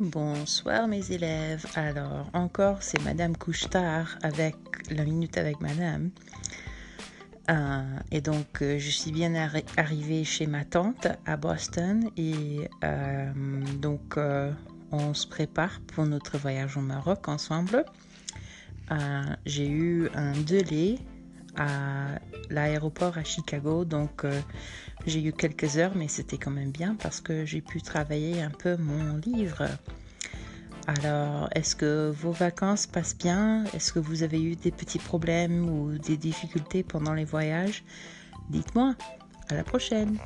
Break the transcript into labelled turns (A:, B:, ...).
A: Bonsoir mes élèves. Alors encore c'est Madame Couchetard avec la minute avec Madame. Euh, et donc euh, je suis bien arrivée chez ma tante à Boston et euh, donc on se prépare pour notre voyage au Maroc ensemble. J'ai eu un délai à l'aéroport à Chicago. Donc euh, j'ai eu quelques heures, mais c'était quand même bien parce que j'ai pu travailler un peu mon livre. Alors, est-ce que vos vacances passent bien? Est-ce que vous avez eu des petits problèmes ou des difficultés pendant les voyages? Dites-moi. À la prochaine.